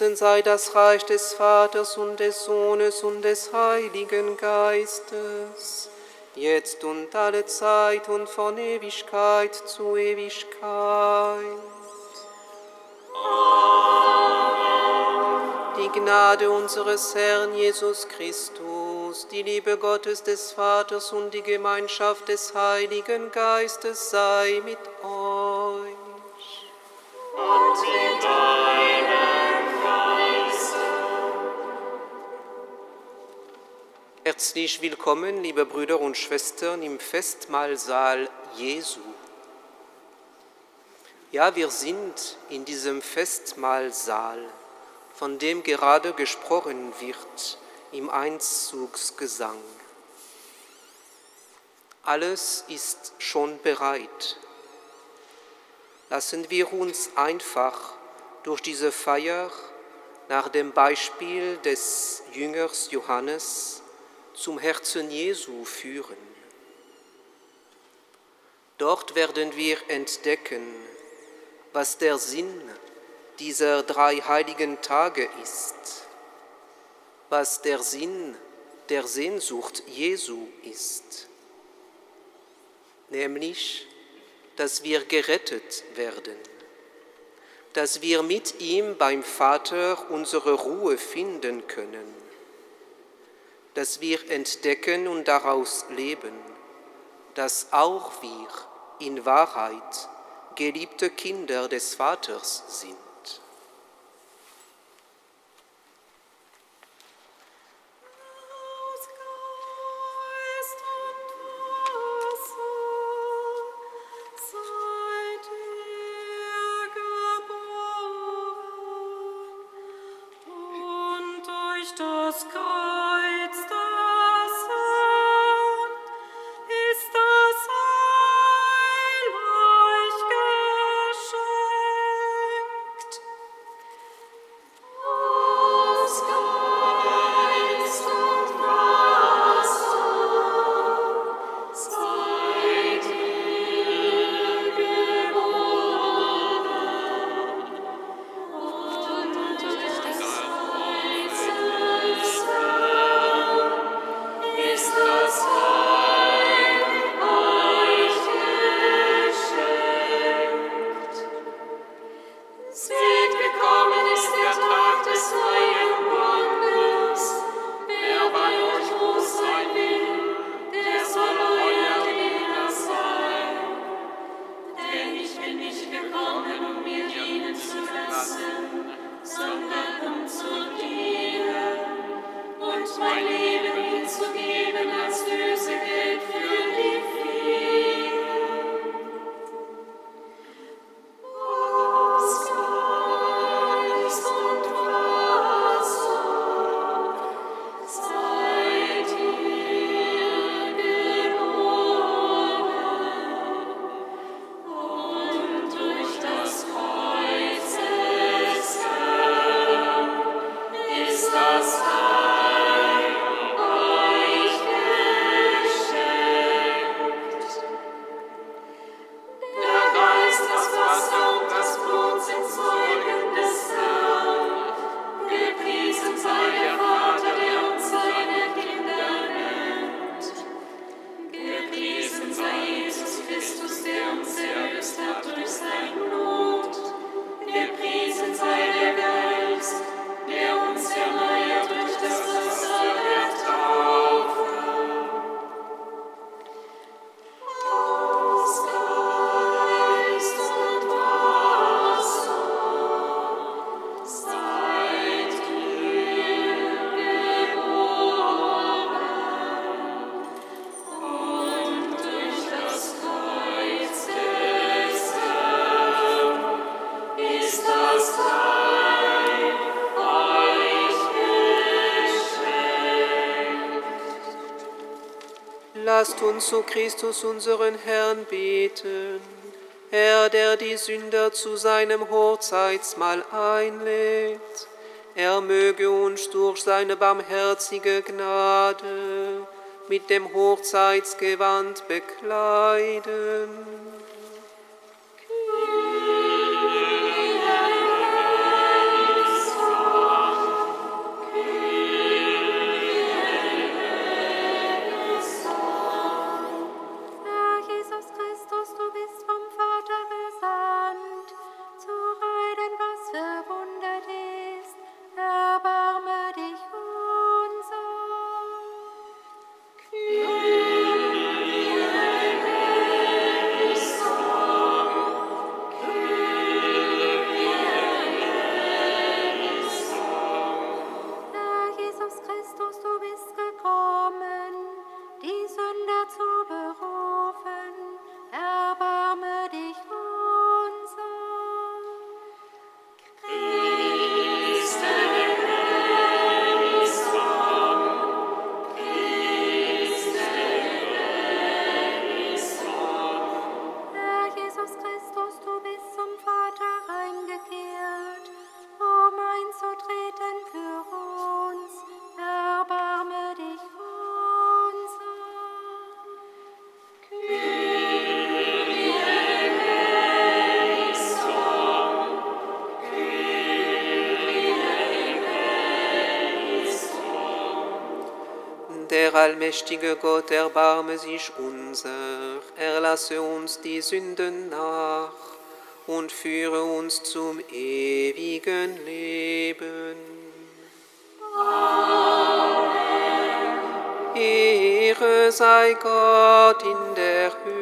Gepriesen sei das Reich des Vaters und des Sohnes und des Heiligen Geistes, jetzt und alle Zeit und von Ewigkeit zu Ewigkeit. Die Gnade unseres Herrn Jesus Christus, die Liebe Gottes des Vaters und die Gemeinschaft des Heiligen Geistes sei mit euch. Herzlich willkommen, liebe Brüder und Schwestern, im Festmahlsaal Jesu. Ja, wir sind in diesem Festmahlsaal, von dem gerade gesprochen wird im Einzugsgesang. Alles ist schon bereit. Lassen wir uns einfach durch diese Feier nach dem Beispiel des Jüngers Johannes zum Herzen Jesu führen. Dort werden wir entdecken, was der Sinn dieser drei heiligen Tage ist, was der Sinn der Sehnsucht Jesu ist, nämlich, dass wir gerettet werden, dass wir mit ihm beim Vater unsere Ruhe finden können, das wir entdecken und daraus leben, dass auch wir in Wahrheit geliebte Kinder des Vaters sind. Lasst uns zu Christus, unseren Herrn, beten. Er, der die Sünder zu seinem Hochzeitsmahl einlädt, er möge uns durch seine barmherzige Gnade mit dem Hochzeitsgewand bekleiden allmächtige Gott, erbarme sich unser, erlasse uns die Sünden nach und führe uns zum ewigen Leben. Amen. Ehre sei Gott in der Höhe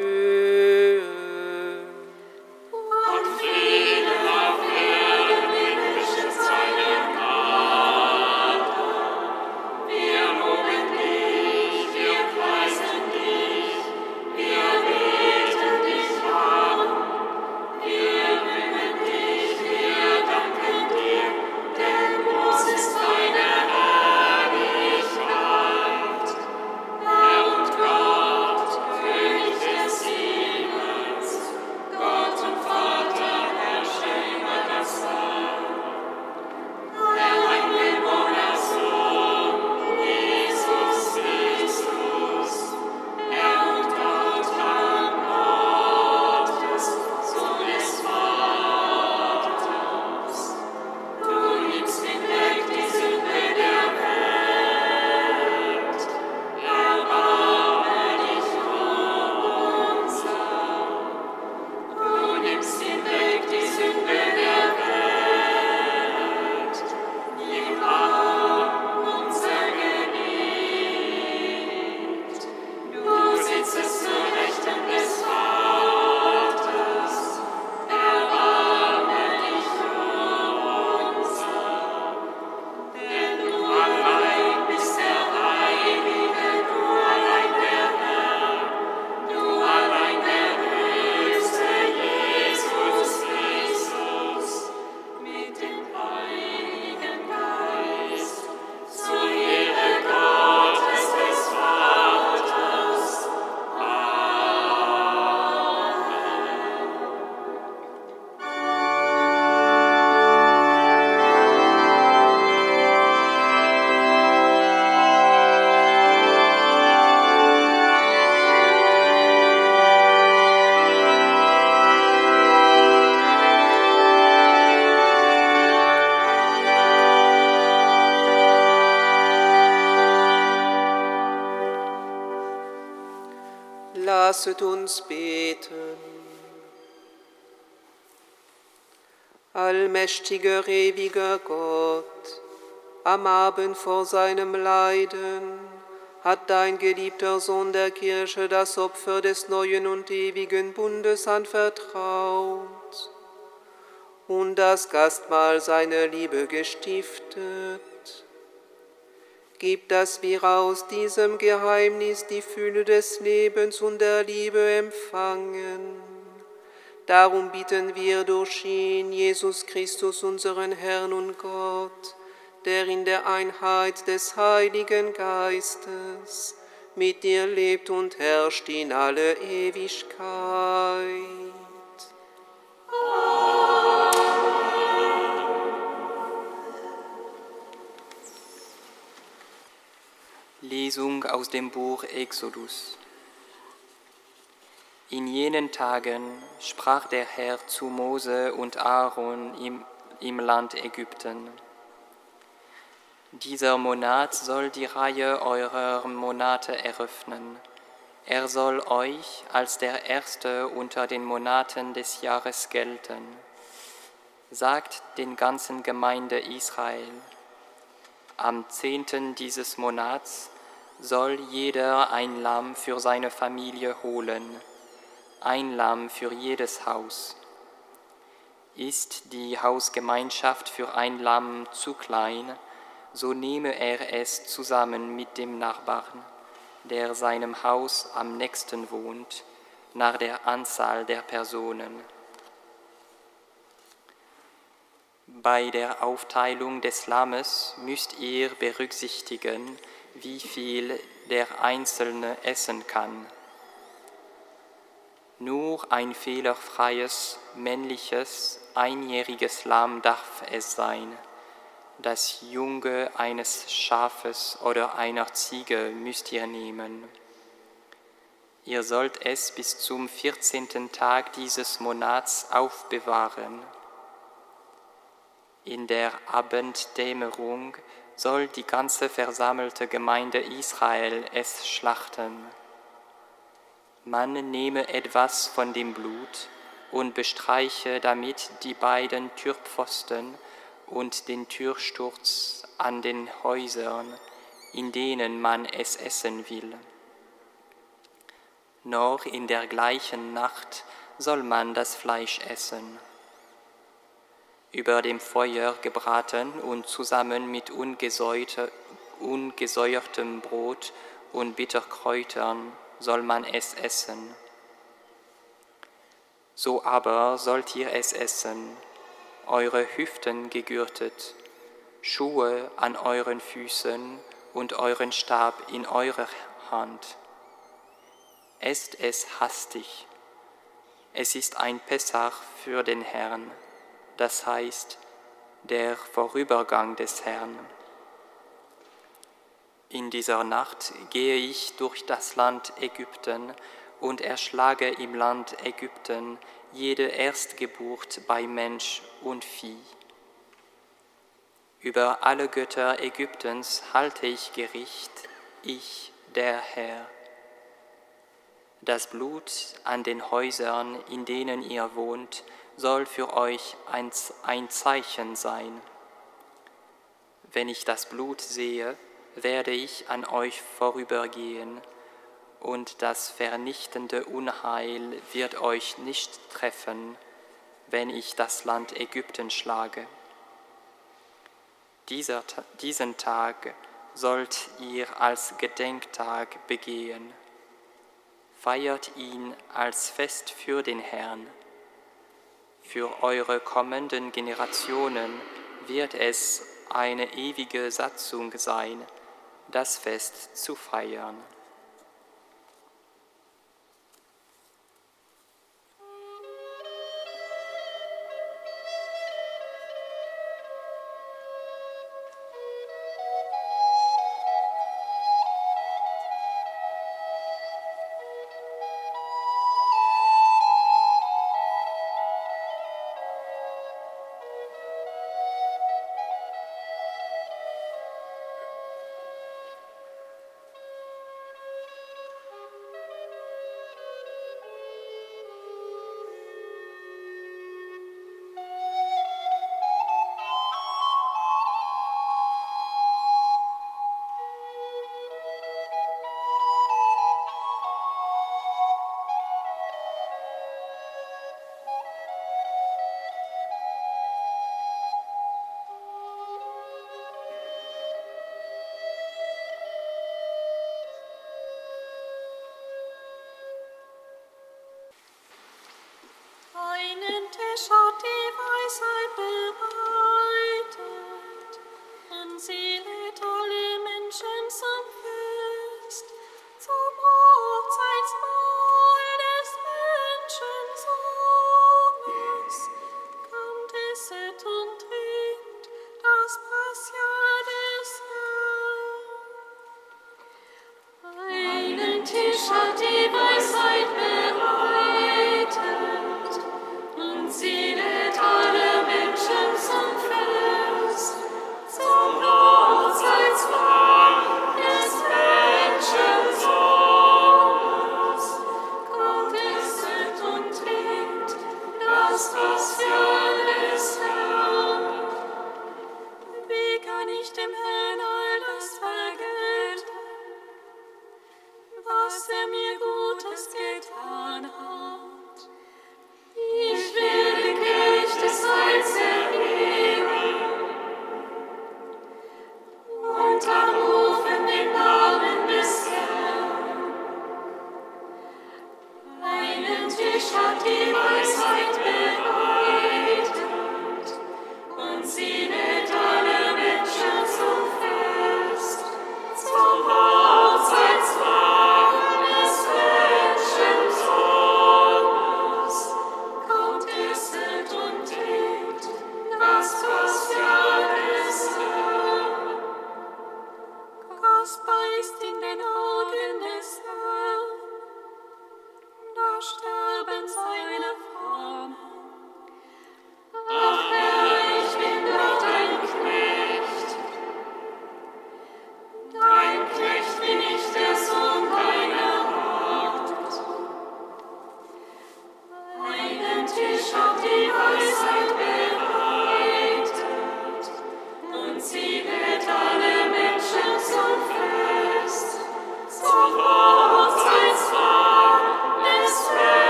Lasset uns beten. Allmächtiger, ewiger Gott, am Abend vor seinem Leiden hat dein geliebter Sohn der Kirche das Opfer des neuen und ewigen Bundes anvertraut und das Gastmahl seiner Liebe gestiftet. Gib, dass wir aus diesem Geheimnis die Fülle des Lebens und der Liebe empfangen. Darum bitten wir durch ihn, Jesus Christus, unseren Herrn und Gott, der in der Einheit des Heiligen Geistes mit dir lebt und herrscht in alle Ewigkeit. Lesung aus dem Buch Exodus. In jenen Tagen sprach der Herr zu Mose und Aaron im, im Land Ägypten. Dieser Monat soll die Reihe eurer Monate eröffnen. Er soll euch als der erste unter den Monaten des Jahres gelten. Sagt den ganzen Gemeinde Israel. Am zehnten dieses Monats soll jeder ein Lamm für seine Familie holen, ein Lamm für jedes Haus. Ist die Hausgemeinschaft für ein Lamm zu klein, so nehme er es zusammen mit dem Nachbarn, der seinem Haus am nächsten wohnt, nach der Anzahl der Personen. Bei der Aufteilung des Lammes müsst ihr berücksichtigen, wie viel der Einzelne essen kann. Nur ein fehlerfreies, männliches, einjähriges Lamm darf es sein. Das Junge eines Schafes oder einer Ziege müsst ihr nehmen. Ihr sollt es bis zum 14. Tag dieses Monats aufbewahren. In der Abenddämmerung soll die ganze versammelte Gemeinde Israel es schlachten. Man nehme etwas von dem Blut und bestreiche damit die beiden Türpfosten und den Türsturz an den Häusern, in denen man es essen will. Noch in der gleichen Nacht soll man das Fleisch essen über dem Feuer gebraten und zusammen mit ungesäuertem Brot und Bitterkräutern soll man es essen. So aber sollt ihr es essen, eure Hüften gegürtet, Schuhe an euren Füßen und euren Stab in eurer Hand. Esst es hastig. Es ist ein Pessach für den Herrn das heißt der Vorübergang des Herrn. In dieser Nacht gehe ich durch das Land Ägypten und erschlage im Land Ägypten jede Erstgeburt bei Mensch und Vieh. Über alle Götter Ägyptens halte ich Gericht, ich, der Herr. Das Blut an den Häusern, in denen ihr wohnt, soll für euch ein, ein Zeichen sein. Wenn ich das Blut sehe, werde ich an euch vorübergehen, und das vernichtende Unheil wird euch nicht treffen, wenn ich das Land Ägypten schlage. Dieser, diesen Tag sollt ihr als Gedenktag begehen. Feiert ihn als Fest für den Herrn für eure kommenden Generationen wird es eine ewige Satzung sein, das Fest zu feiern.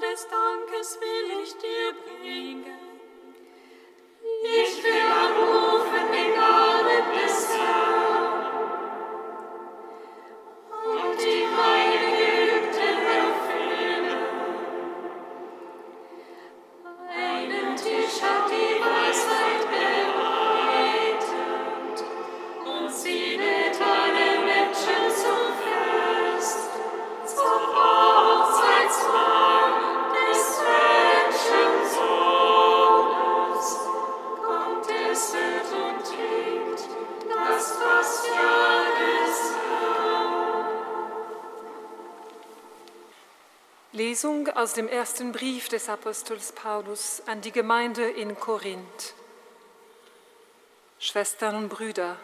Des Dankes will ich dir bringen. Aus dem ersten Brief des Apostels Paulus an die Gemeinde in Korinth. Schwestern und Brüder,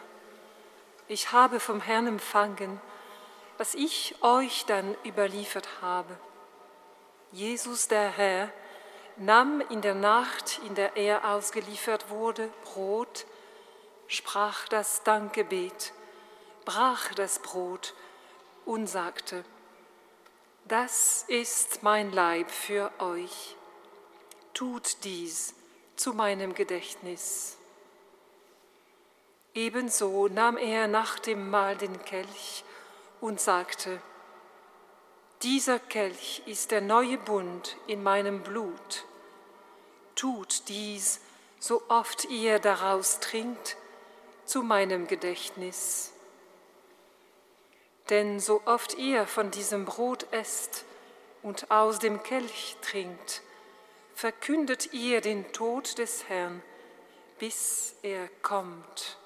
ich habe vom Herrn empfangen, was ich euch dann überliefert habe. Jesus der Herr nahm in der Nacht, in der er ausgeliefert wurde, Brot, sprach das Dankgebet, brach das Brot und sagte, das ist mein Leib für euch. Tut dies zu meinem Gedächtnis. Ebenso nahm er nach dem Mahl den Kelch und sagte, dieser Kelch ist der neue Bund in meinem Blut. Tut dies, so oft ihr daraus trinkt, zu meinem Gedächtnis. Denn so oft ihr von diesem Brot esst und aus dem Kelch trinkt, verkündet ihr den Tod des Herrn, bis er kommt.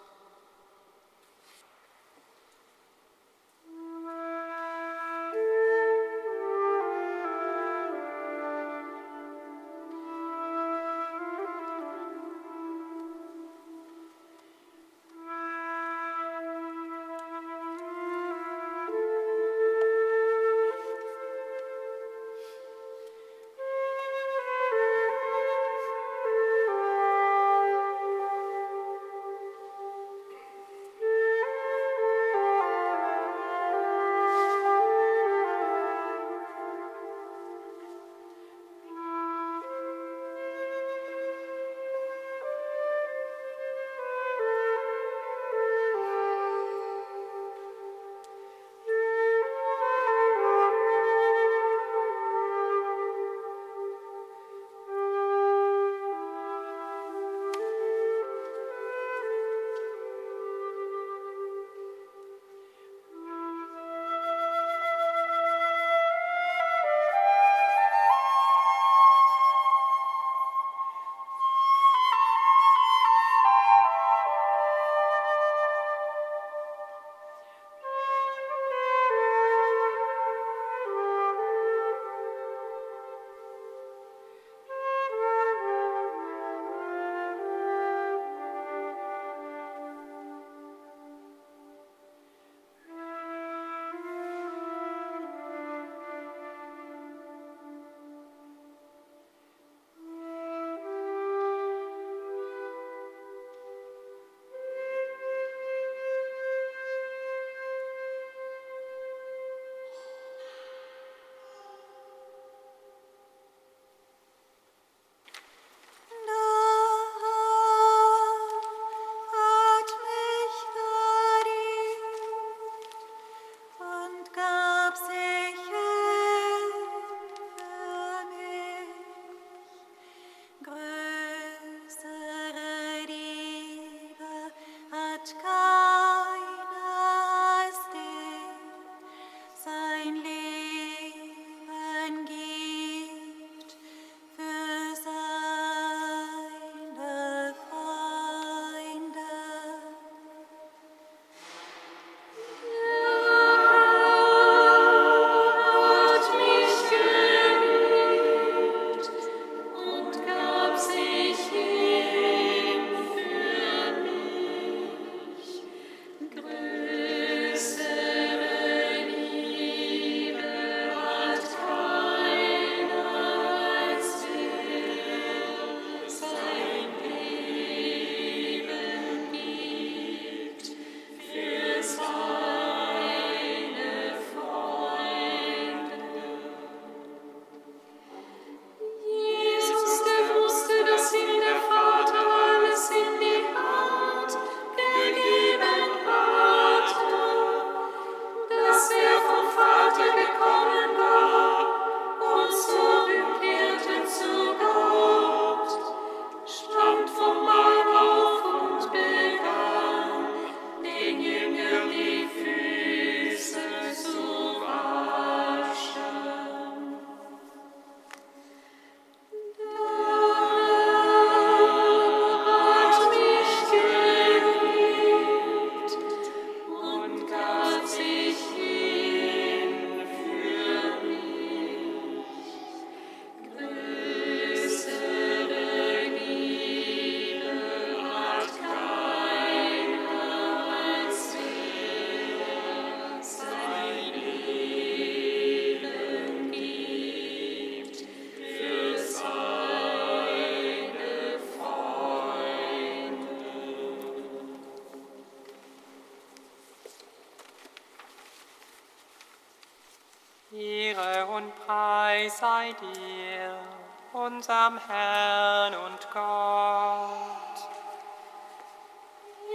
Unserem Herrn und Gott.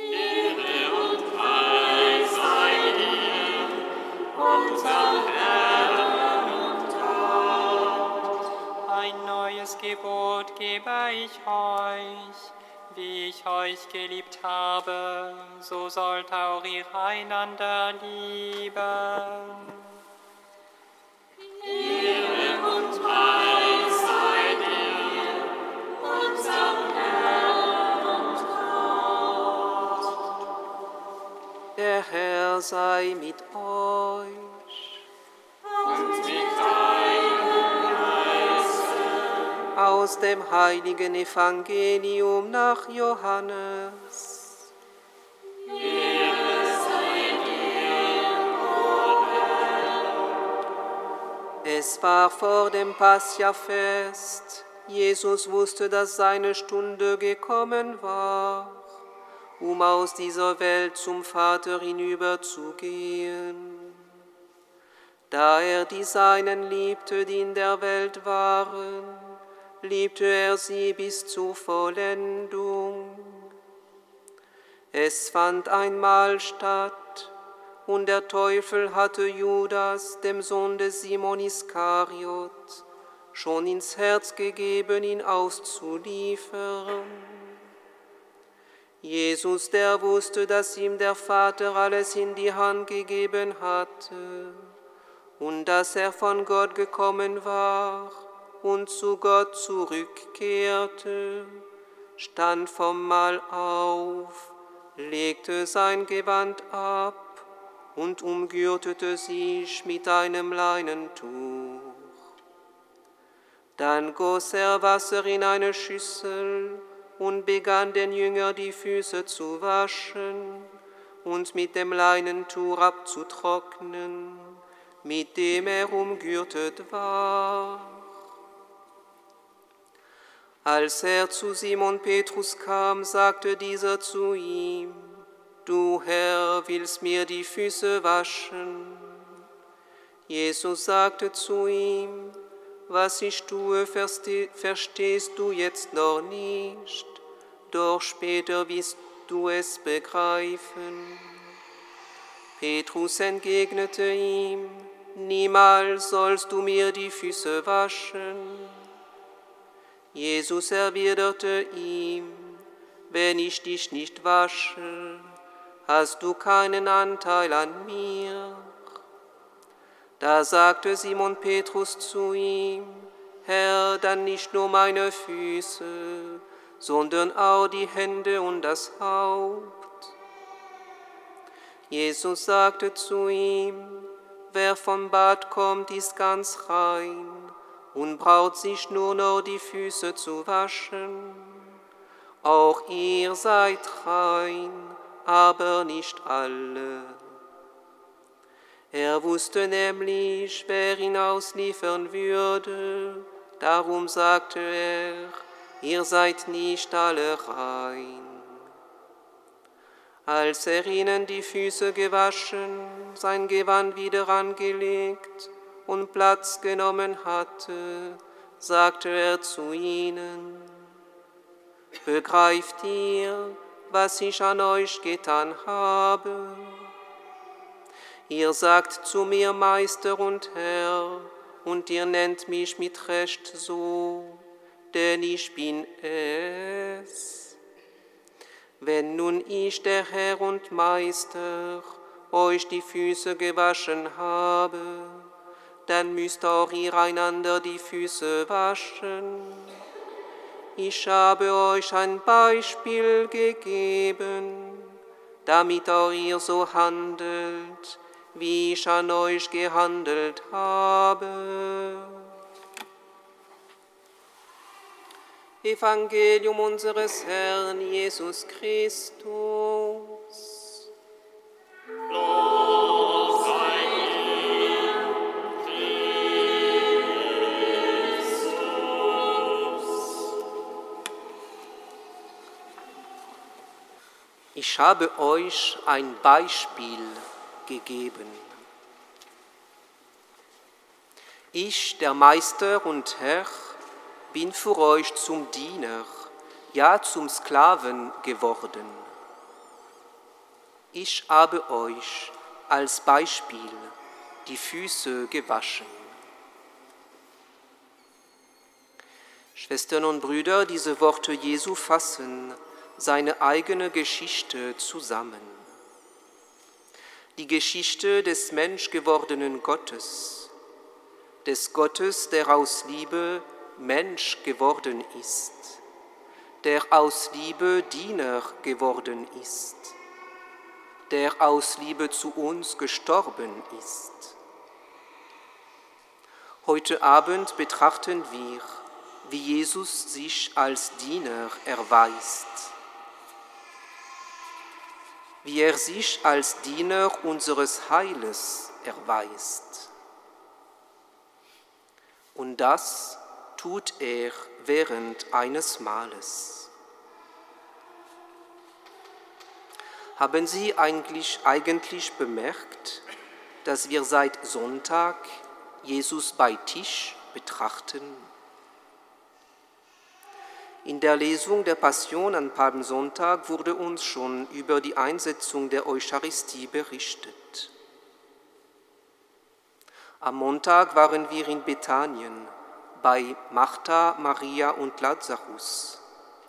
Ehre und Preis sei dir, unserem Herrn und Gott. Ein neues Gebot gebe ich euch, wie ich euch geliebt habe, so sollt auch ihr einander lieben. Sei mit euch. Und mit deinem. Aus dem heiligen Evangelium nach Johannes. Es war vor dem Pascha-Fest. Jesus wusste, dass seine Stunde gekommen war, um aus dieser Welt zum Vater hinüberzugehen. Da er die Seinen liebte, die in der Welt waren, liebte er sie bis zur Vollendung. Es fand einmal statt, und der Teufel hatte Judas, dem Sohn des Simon Iskariot, schon ins Herz gegeben, ihn auszuliefern. Jesus, der wusste, dass ihm der Vater alles in die Hand gegeben hatte und dass er von Gott gekommen war und zu Gott zurückkehrte, stand vom Mahl auf, legte sein Gewand ab und umgürtete sich mit einem Leinentuch. Dann goss er Wasser in eine Schüssel und begann den Jünger die Füße zu waschen und mit dem Leinentuch abzutrocknen, mit dem er umgürtet war. Als er zu Simon Petrus kam, sagte dieser zu ihm, Du Herr willst mir die Füße waschen. Jesus sagte zu ihm, was ich tue, verste- verstehst du jetzt noch nicht, doch später wirst du es begreifen. Petrus entgegnete ihm, niemals sollst du mir die Füße waschen. Jesus erwiderte ihm, wenn ich dich nicht wasche, hast du keinen Anteil an mir. Da sagte Simon Petrus zu ihm, Herr, dann nicht nur meine Füße, sondern auch die Hände und das Haupt. Jesus sagte zu ihm, wer vom Bad kommt, ist ganz rein und braucht sich nur noch die Füße zu waschen. Auch ihr seid rein, aber nicht alle. Er wusste nämlich, wer ihn ausliefern würde, darum sagte er, ihr seid nicht alle rein. Als er ihnen die Füße gewaschen, sein Gewand wieder angelegt und Platz genommen hatte, sagte er zu ihnen, Begreift ihr, was ich an euch getan habe? Ihr sagt zu mir Meister und Herr, und ihr nennt mich mit Recht so, denn ich bin es. Wenn nun ich, der Herr und Meister, euch die Füße gewaschen habe, dann müsst auch ihr einander die Füße waschen. Ich habe euch ein Beispiel gegeben, damit auch ihr so handelt, wie ich an euch gehandelt habe. Evangelium unseres Herrn Jesus Christus. Lob sei Ich habe euch ein Beispiel gegeben. Ich, der Meister und Herr, bin für euch zum Diener, ja zum Sklaven geworden. Ich habe euch als Beispiel die Füße gewaschen. Schwestern und Brüder, diese Worte Jesu fassen seine eigene Geschichte zusammen. Die Geschichte des menschgewordenen Gottes, des Gottes, der aus Liebe Mensch geworden ist, der aus Liebe Diener geworden ist, der aus Liebe zu uns gestorben ist. Heute Abend betrachten wir, wie Jesus sich als Diener erweist, wie er sich als Diener unseres Heiles erweist. Und das tut er während eines Mahles. Haben Sie eigentlich, eigentlich bemerkt, dass wir seit Sonntag Jesus bei Tisch betrachten? In der Lesung der Passion an Palmsonntag wurde uns schon über die Einsetzung der Eucharistie berichtet. Am Montag waren wir in Bethanien bei Martha, Maria und Lazarus,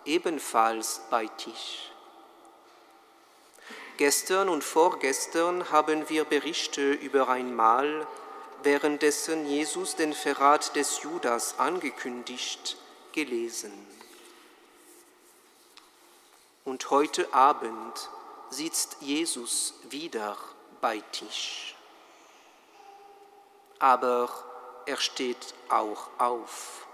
ebenfalls bei Tisch. Gestern und vorgestern haben wir Berichte über ein Mahl, währenddessen Jesus den Verrat des Judas angekündigt, gelesen. Und heute Abend sitzt Jesus wieder bei Tisch. Aber er steht auch auf.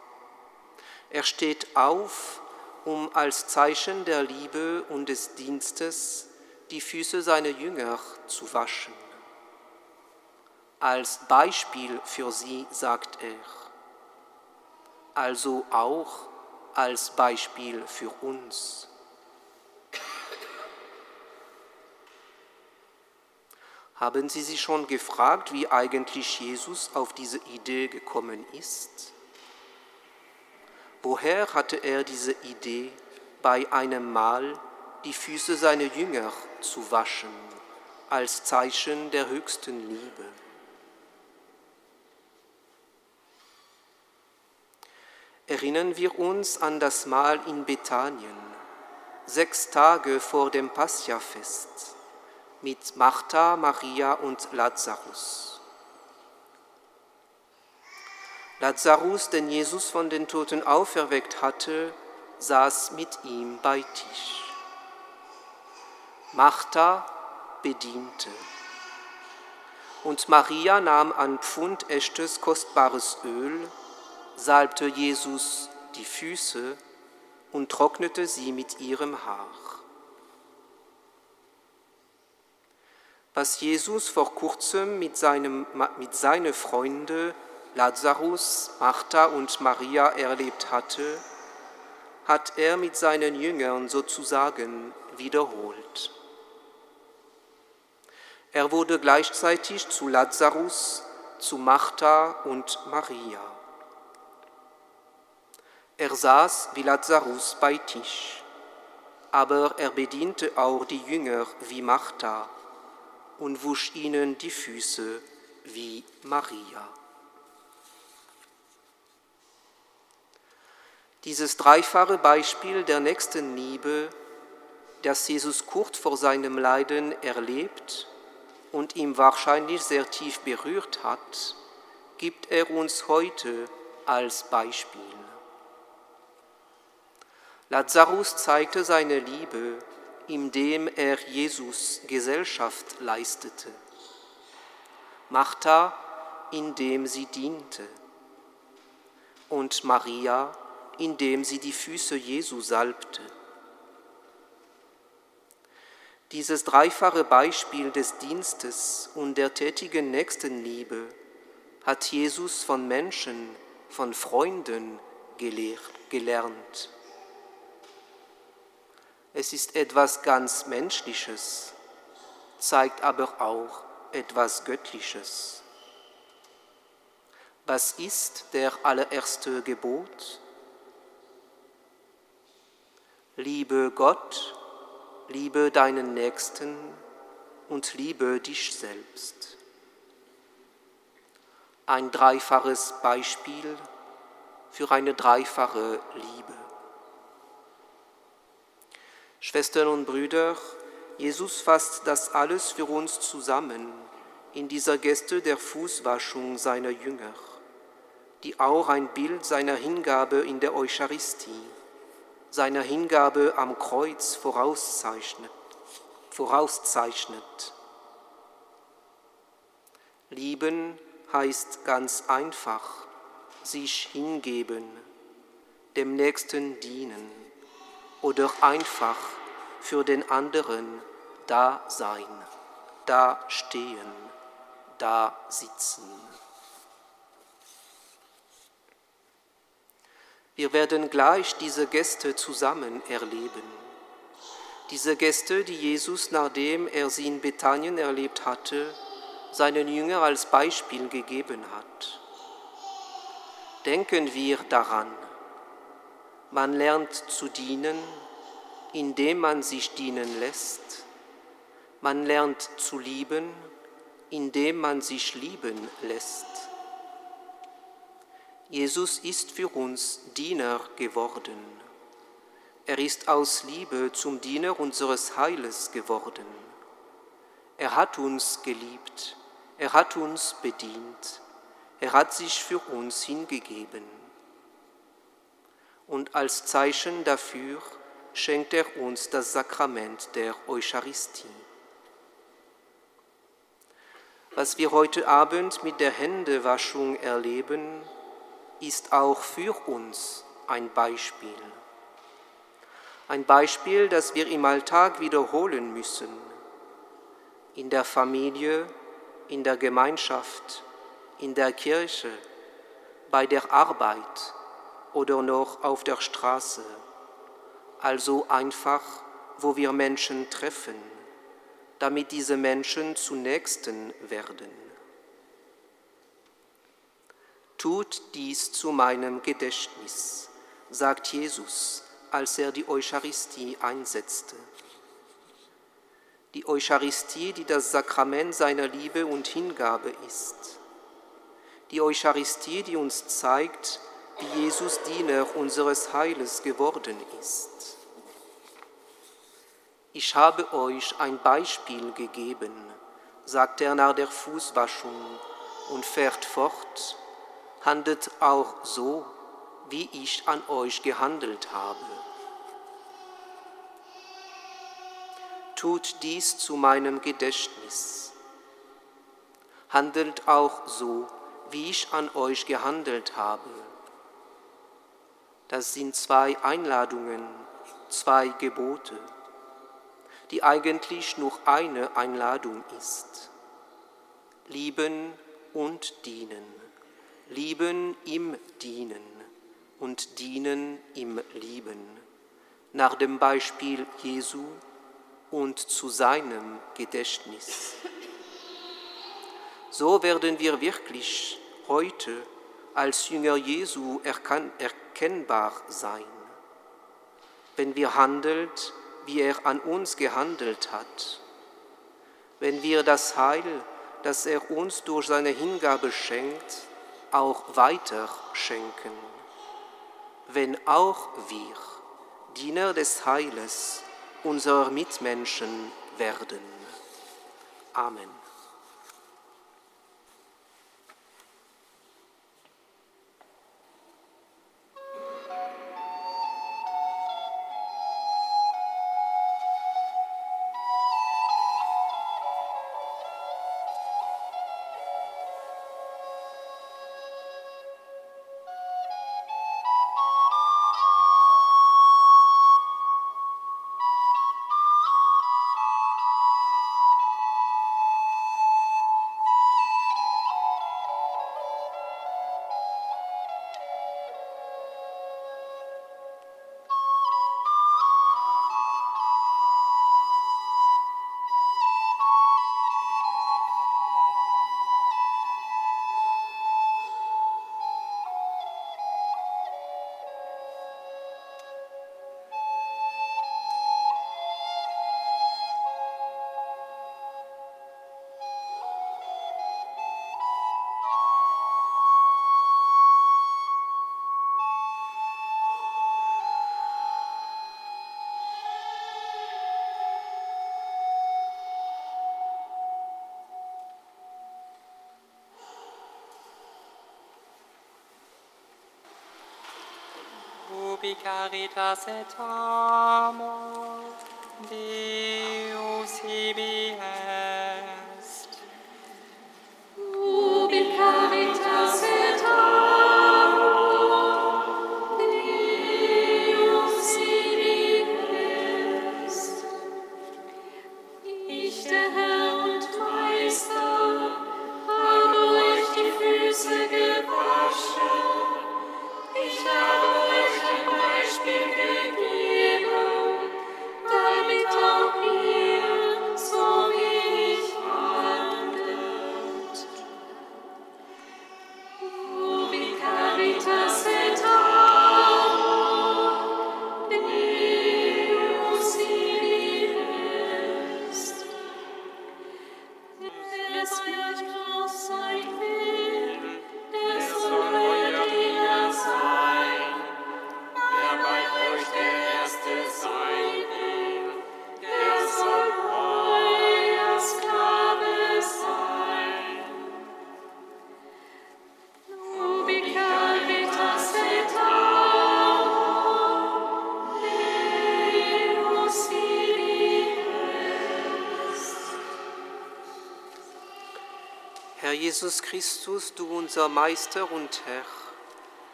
Er steht auf, um als Zeichen der Liebe und des Dienstes die Füße seiner Jünger zu waschen. Als Beispiel für sie sagt er, also auch als Beispiel für uns. Haben Sie sich schon gefragt, wie eigentlich Jesus auf diese Idee gekommen ist? Woher hatte er diese Idee, bei einem Mahl die Füße seiner Jünger zu waschen, als Zeichen der höchsten Liebe? Erinnern wir uns an das Mahl in Bethanien, sechs Tage vor dem Passiafest mit Martha, Maria und Lazarus. Lazarus, den Jesus von den Toten auferweckt hatte, saß mit ihm bei Tisch. Martha bediente und Maria nahm ein Pfund echtes kostbares Öl, salbte Jesus die Füße und trocknete sie mit ihrem Haar. Was Jesus vor kurzem mit, seinem, mit seinen Freunden Lazarus, Martha und Maria erlebt hatte, hat er mit seinen Jüngern sozusagen wiederholt. Er wurde gleichzeitig zu Lazarus, zu Martha und Maria. Er saß wie Lazarus bei Tisch, aber er bediente auch die Jünger wie Martha und wusch ihnen die Füße wie Maria. Dieses dreifache Beispiel der nächsten Liebe, das Jesus kurz vor seinem Leiden erlebt und ihm wahrscheinlich sehr tief berührt hat, gibt er uns heute als Beispiel. Lazarus zeigte seine Liebe indem er Jesus Gesellschaft leistete. Martha, indem sie diente. Und Maria, indem sie die Füße Jesu salbte. Dieses dreifache Beispiel des Dienstes und der tätigen Nächstenliebe hat Jesus von Menschen, von Freunden gelernt. Es ist etwas ganz Menschliches, zeigt aber auch etwas Göttliches. Was ist der allererste Gebot? Liebe Gott, liebe deinen Nächsten und liebe dich selbst. Ein dreifaches Beispiel für eine dreifache Liebe. Schwestern und Brüder, Jesus fasst das alles für uns zusammen in dieser Geste der Fußwaschung seiner Jünger, die auch ein Bild seiner Hingabe in der Eucharistie, seiner Hingabe am Kreuz vorauszeichnet. vorauszeichnet. Lieben heißt ganz einfach, sich hingeben, dem Nächsten dienen oder einfach für den anderen da sein, da stehen, da sitzen. Wir werden gleich diese Gäste zusammen erleben. Diese Gäste, die Jesus, nachdem er sie in Bethanien erlebt hatte, seinen Jünger als Beispiel gegeben hat. Denken wir daran, man lernt zu dienen, indem man sich dienen lässt. Man lernt zu lieben, indem man sich lieben lässt. Jesus ist für uns Diener geworden. Er ist aus Liebe zum Diener unseres Heiles geworden. Er hat uns geliebt, er hat uns bedient, er hat sich für uns hingegeben. Und als Zeichen dafür schenkt er uns das Sakrament der Eucharistie. Was wir heute Abend mit der Händewaschung erleben, ist auch für uns ein Beispiel. Ein Beispiel, das wir im Alltag wiederholen müssen. In der Familie, in der Gemeinschaft, in der Kirche, bei der Arbeit oder noch auf der Straße. Also einfach, wo wir Menschen treffen, damit diese Menschen zu Nächsten werden. Tut dies zu meinem Gedächtnis, sagt Jesus, als er die Eucharistie einsetzte. Die Eucharistie, die das Sakrament seiner Liebe und Hingabe ist. Die Eucharistie, die uns zeigt, wie Jesus Diener unseres Heiles geworden ist. Ich habe euch ein Beispiel gegeben, sagt er nach der Fußwaschung und fährt fort, handelt auch so, wie ich an euch gehandelt habe. Tut dies zu meinem Gedächtnis. Handelt auch so, wie ich an euch gehandelt habe. Das sind zwei Einladungen, zwei Gebote, die eigentlich nur eine Einladung ist. Lieben und dienen. Lieben im Dienen und dienen im Lieben, nach dem Beispiel Jesu und zu seinem Gedächtnis. So werden wir wirklich heute als Jünger Jesu erkennbar sein, wenn wir handelt, wie er an uns gehandelt hat, wenn wir das Heil, das er uns durch seine Hingabe schenkt, auch weiter schenken, wenn auch wir Diener des Heiles unserer Mitmenschen werden. Amen. caritas et amor. Jesus Christus, du unser Meister und Herr,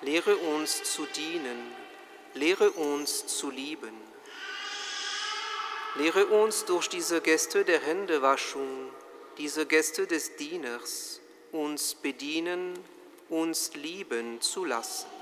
lehre uns zu dienen, lehre uns zu lieben. Lehre uns durch diese Gäste der Händewaschung, diese Gäste des Dieners, uns bedienen, uns lieben zu lassen.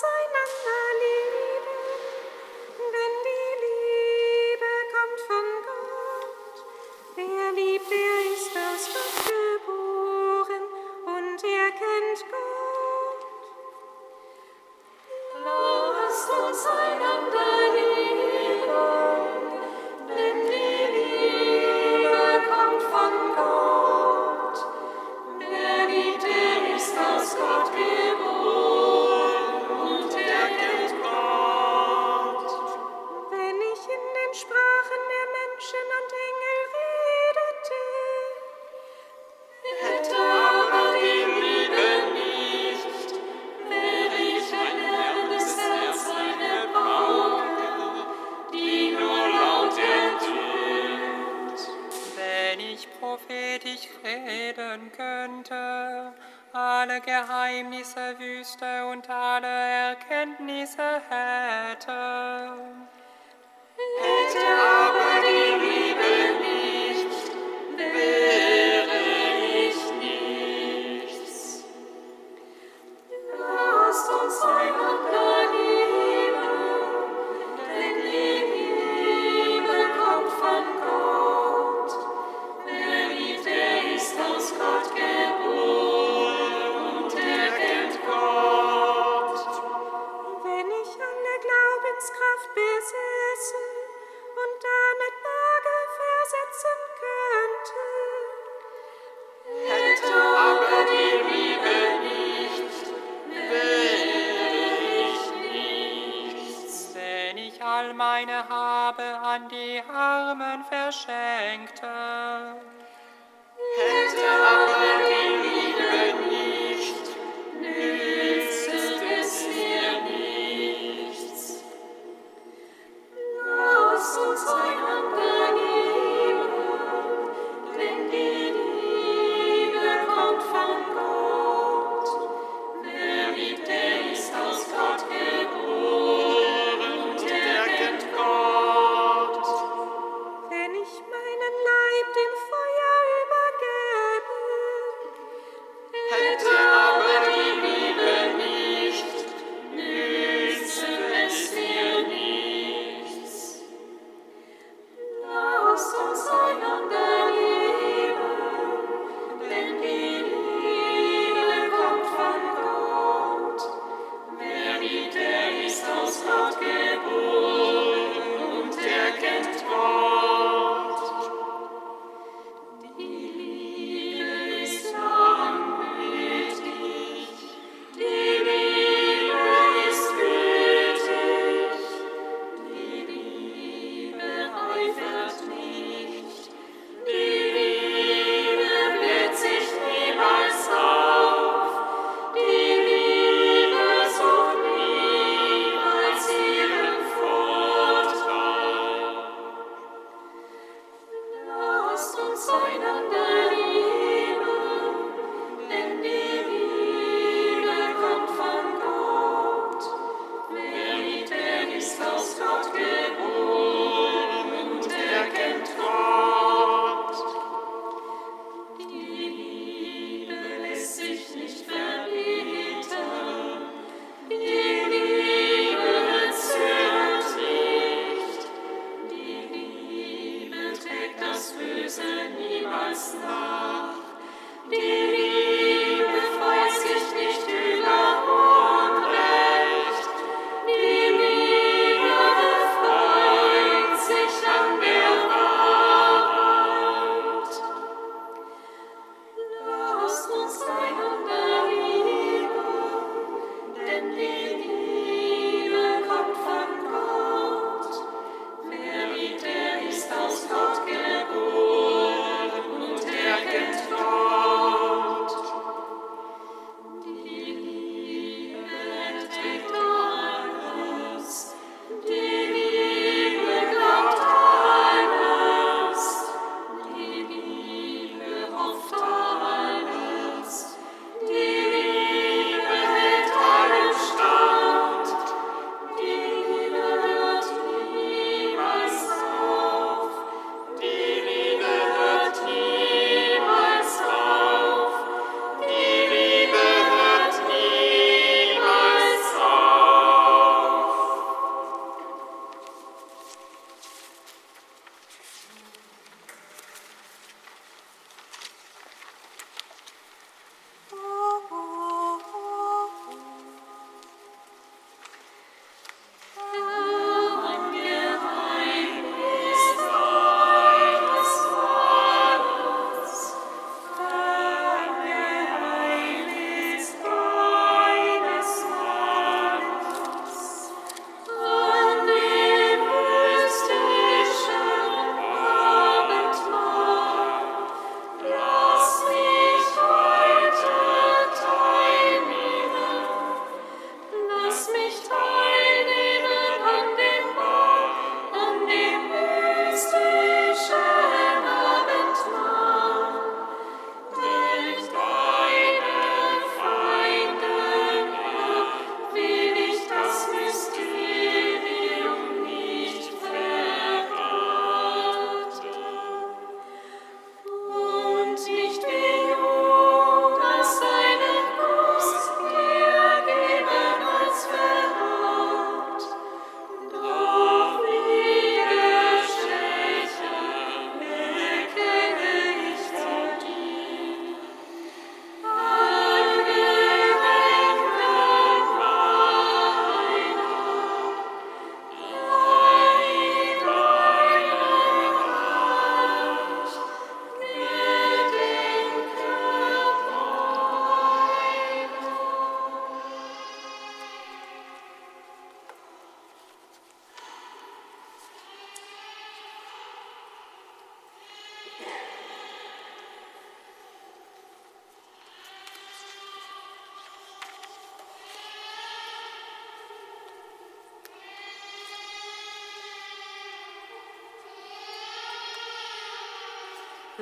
在哪里？Der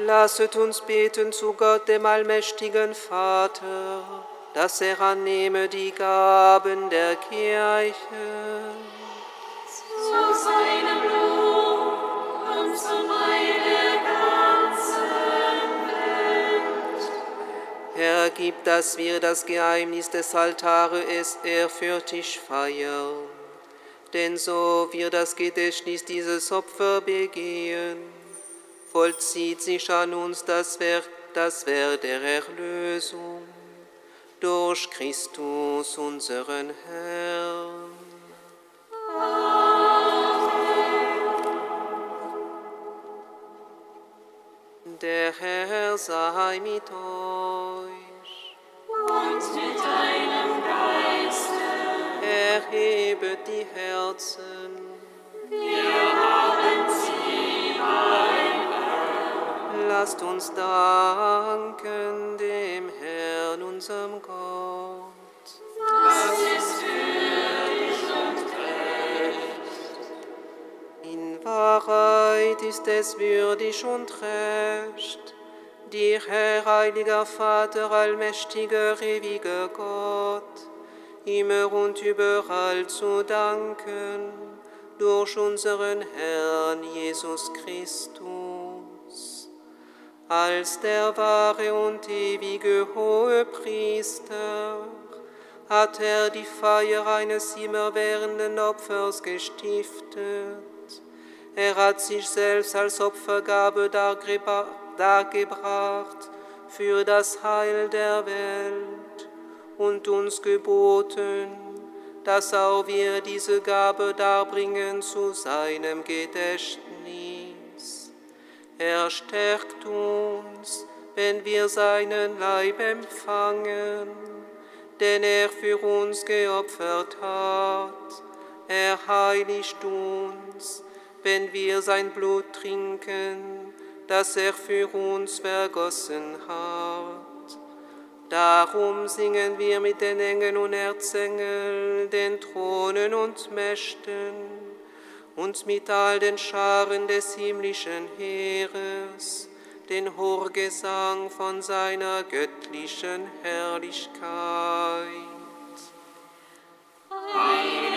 Lasset uns beten zu Gott, dem allmächtigen Vater, dass er annehme die Gaben der Kirche. Zu seinem Lob und zum Heil der ganzen Welt. Herr, gib, dass wir das Geheimnis des Altares ehrfürchtig feiern. Denn so wir das Gedächtnis dieses Opfer begehen, vollzieht sich an uns das Werk, das Werk der Erlösung durch Christus unseren Herrn. Der Herr sei mit euch. Und mit deinem Geiste. Erhebet die Herzen. Wir Lasst uns danken dem Herrn, unserem Gott. Das ist würdig und In Wahrheit ist es würdig und recht, dir, Herr, heiliger Vater, allmächtiger, ewiger Gott, immer und überall zu danken durch unseren Herrn Jesus Christus. Als der wahre und ewige hohe Priester hat er die Feier eines immerwährenden Opfers gestiftet. Er hat sich selbst als Opfergabe dargebracht für das Heil der Welt und uns geboten, dass auch wir diese Gabe darbringen zu seinem Gedächtnis. Er stärkt uns, wenn wir seinen Leib empfangen, den er für uns geopfert hat. Er heiligt uns, wenn wir sein Blut trinken, das er für uns vergossen hat. Darum singen wir mit den Engeln und Erzengeln, den Thronen und Mächten und mit all den Scharen des himmlischen Heeres den Chorgesang von seiner göttlichen Herrlichkeit. heilig,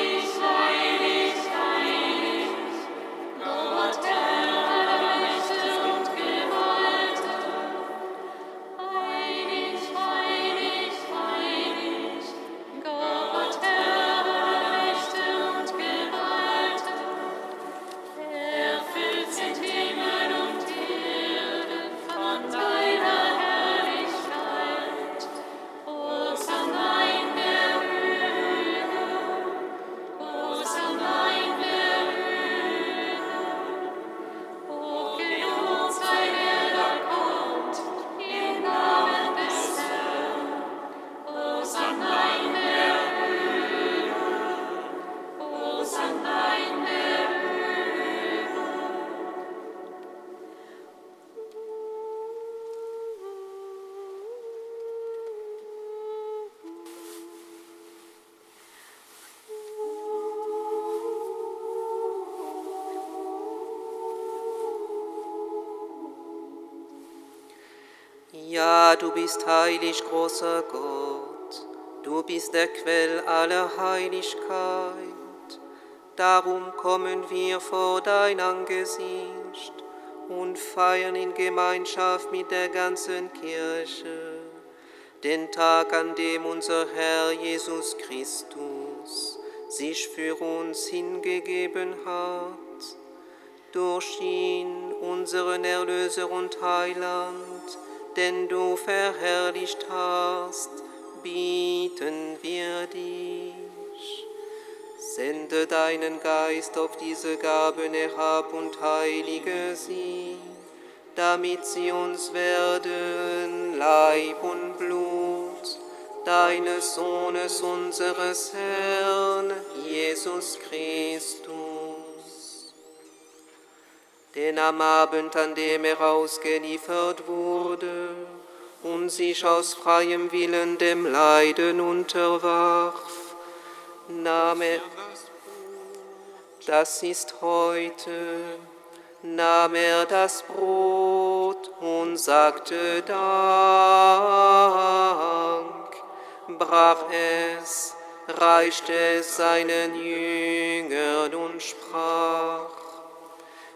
Ja, du bist heilig, großer Gott, du bist der Quell aller Heiligkeit. Darum kommen wir vor dein Angesicht und feiern in Gemeinschaft mit der ganzen Kirche den Tag, an dem unser Herr Jesus Christus sich für uns hingegeben hat. Durch ihn, unseren Erlöser und Heiland, den du verherrlicht hast, bieten wir dich. Sende deinen Geist auf diese Gaben herab und heilige sie, damit sie uns werden Leib und Blut deines Sohnes, unseres Herrn, Jesus Christus. Denn am Abend, an dem er ausgeliefert wurde und sich aus freiem Willen dem Leiden unterwarf, nahm er, das ist heute, nahm er das Brot und und sagte Dank, brach es, reichte es seinen Jüngern und sprach,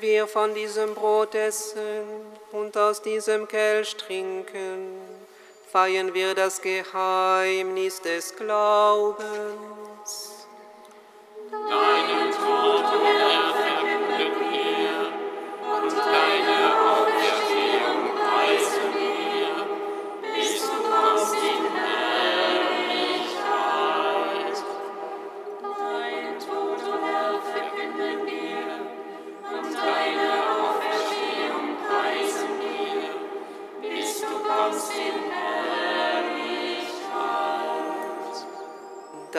Wir von diesem Brot essen und aus diesem Kelch trinken, feiern wir das Geheimnis des Glaubens. Deinen Tod,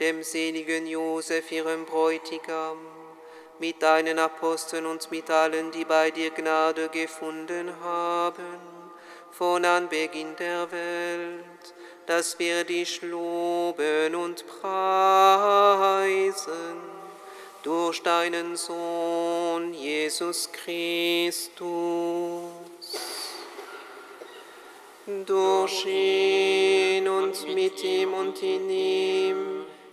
dem seligen Josef, ihrem Bräutigam, mit deinen Aposteln und mit allen, die bei dir Gnade gefunden haben, von Anbeginn der Welt, dass wir dich loben und preisen durch deinen Sohn Jesus Christus. Durch ihn und mit ihm und in ihm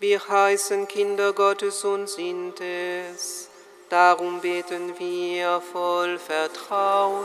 Wir heißen Kinder Gottes und sind es. Darum beten wir voll Vertrauen.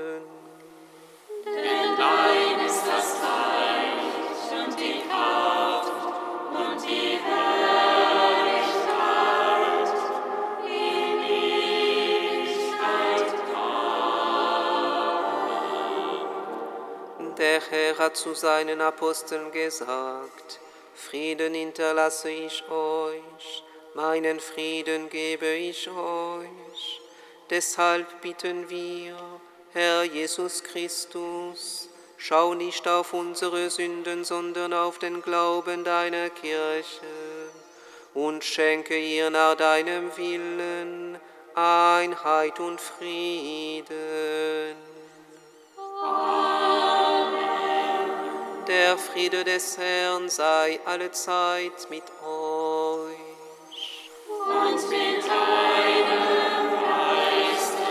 Hat zu seinen Aposteln gesagt, Frieden hinterlasse ich euch, meinen Frieden gebe ich euch. Deshalb bitten wir, Herr Jesus Christus, schau nicht auf unsere Sünden, sondern auf den Glauben deiner Kirche und schenke ihr nach deinem Willen Einheit und Frieden. Der Friede des Herrn sei allezeit mit euch. Und mit deinem Geiste.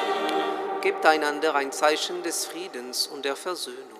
Gebt einander ein Zeichen des Friedens und der Versöhnung.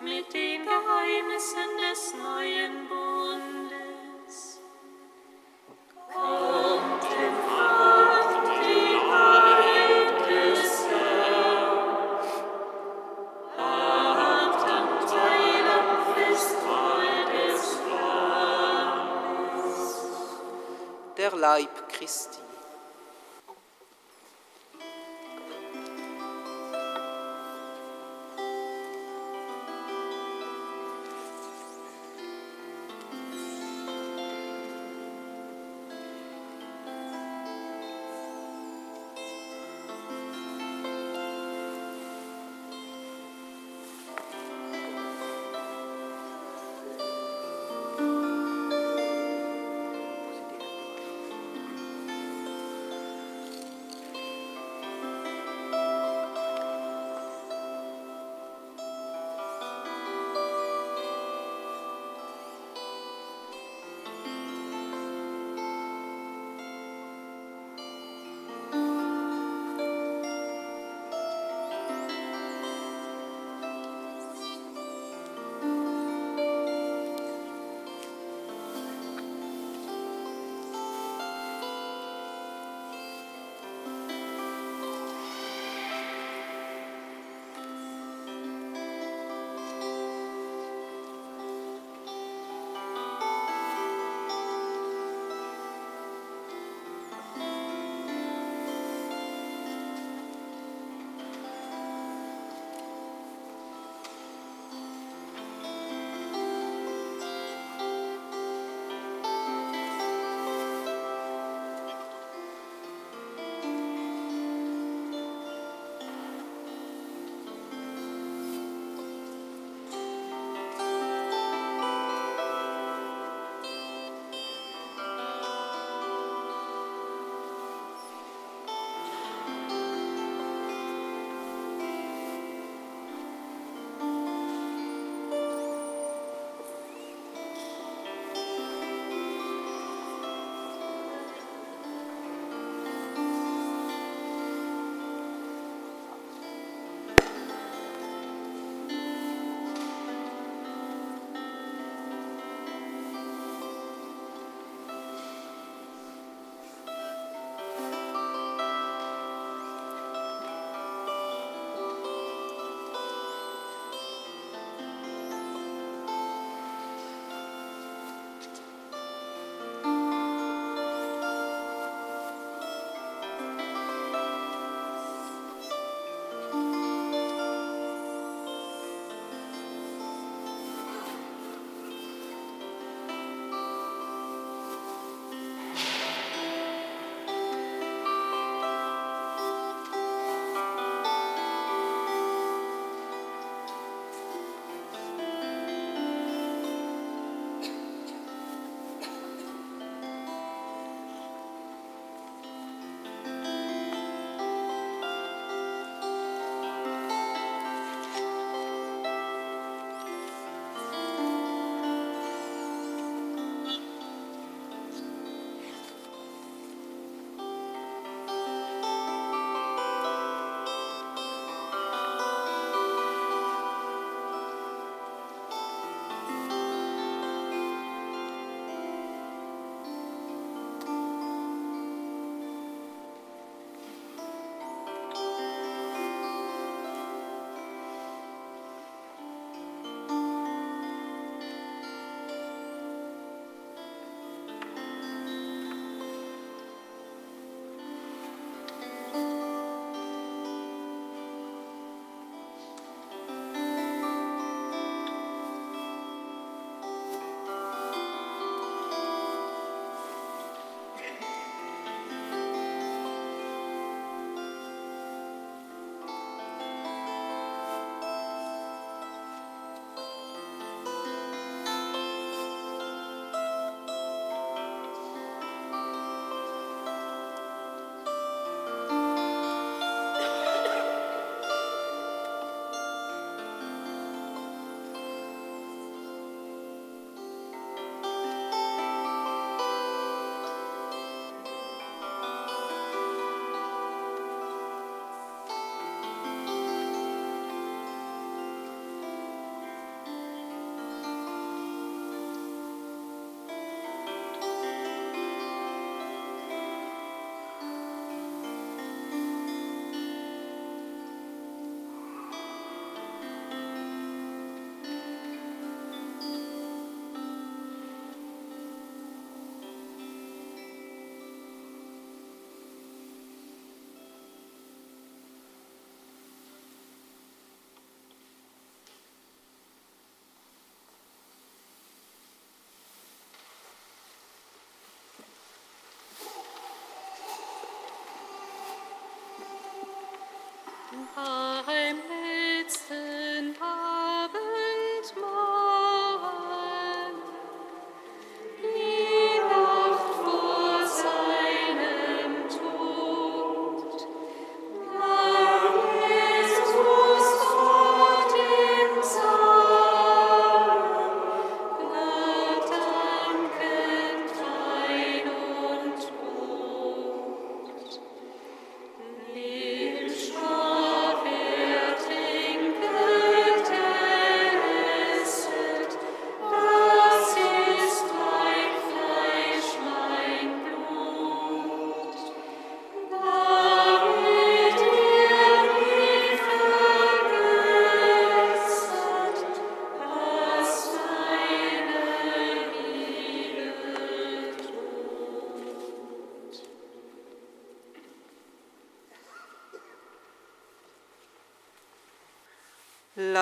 mit den Geheimnissen des neuen Bundes. Kommt empfangt die Wahrheit des Herrn, habt an Teil am Festmahl des Lammes. Der Leib Christi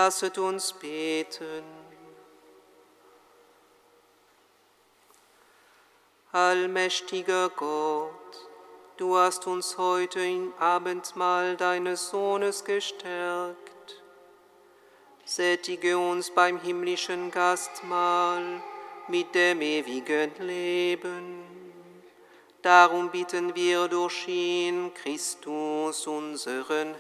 Lasset uns beten. Allmächtiger Gott, du hast uns heute im Abendmahl deines Sohnes gestärkt. Sättige uns beim himmlischen Gastmahl mit dem ewigen Leben. Darum bitten wir durch ihn, Christus, unseren